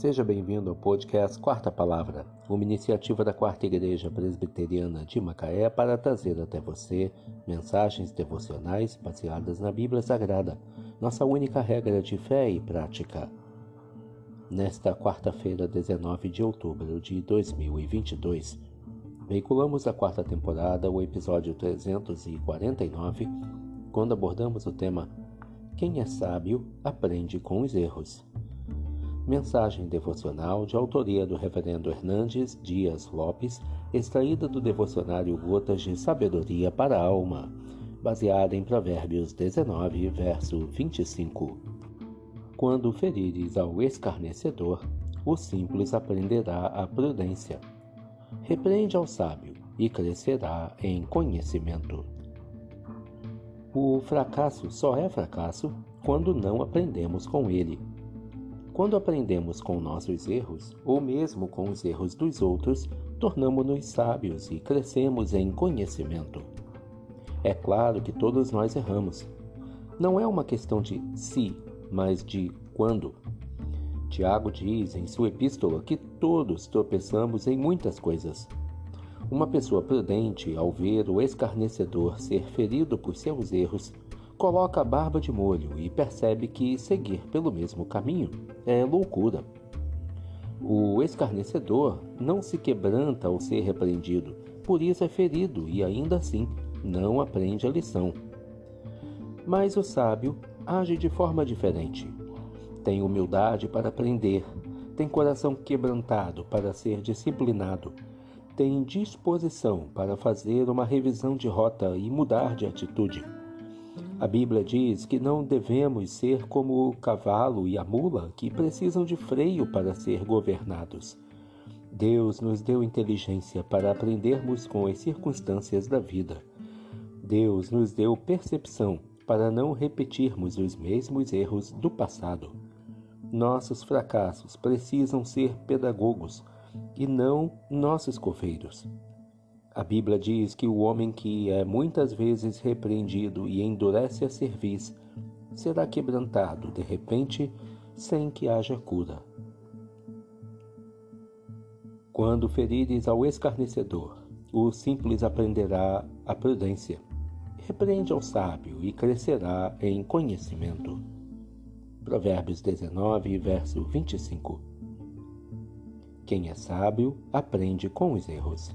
Seja bem-vindo ao podcast Quarta Palavra, uma iniciativa da Quarta Igreja Presbiteriana de Macaé para trazer até você mensagens devocionais baseadas na Bíblia Sagrada, nossa única regra de fé e prática. Nesta quarta-feira, 19 de outubro de 2022, veiculamos a quarta temporada, o episódio 349, quando abordamos o tema Quem é sábio aprende com os erros. Mensagem devocional de autoria do Reverendo Hernandes Dias Lopes, extraída do devocionário Gotas de Sabedoria para a Alma, baseada em Provérbios 19, verso 25. Quando ferires ao escarnecedor, o simples aprenderá a prudência. Repreende ao sábio e crescerá em conhecimento. O fracasso só é fracasso quando não aprendemos com ele. Quando aprendemos com nossos erros, ou mesmo com os erros dos outros, tornamos-nos sábios e crescemos em conhecimento. É claro que todos nós erramos. Não é uma questão de se, mas de quando. Tiago diz em sua epístola que todos tropeçamos em muitas coisas. Uma pessoa prudente, ao ver o escarnecedor ser ferido por seus erros, coloca a barba de molho e percebe que seguir pelo mesmo caminho é loucura. O escarnecedor não se quebranta ao ser repreendido, por isso é ferido e ainda assim não aprende a lição. Mas o sábio age de forma diferente. Tem humildade para aprender, tem coração quebrantado para ser disciplinado, tem disposição para fazer uma revisão de rota e mudar de atitude a Bíblia diz que não devemos ser como o cavalo e a mula que precisam de freio para ser governados. Deus nos deu inteligência para aprendermos com as circunstâncias da vida. Deus nos deu percepção para não repetirmos os mesmos erros do passado. Nossos fracassos precisam ser pedagogos e não nossos coveiros. A Bíblia diz que o homem que é muitas vezes repreendido e endurece a cerviz será quebrantado de repente sem que haja cura. Quando ferires ao escarnecedor, o simples aprenderá a prudência. Repreende ao sábio e crescerá em conhecimento. Provérbios 19, verso 25. Quem é sábio aprende com os erros.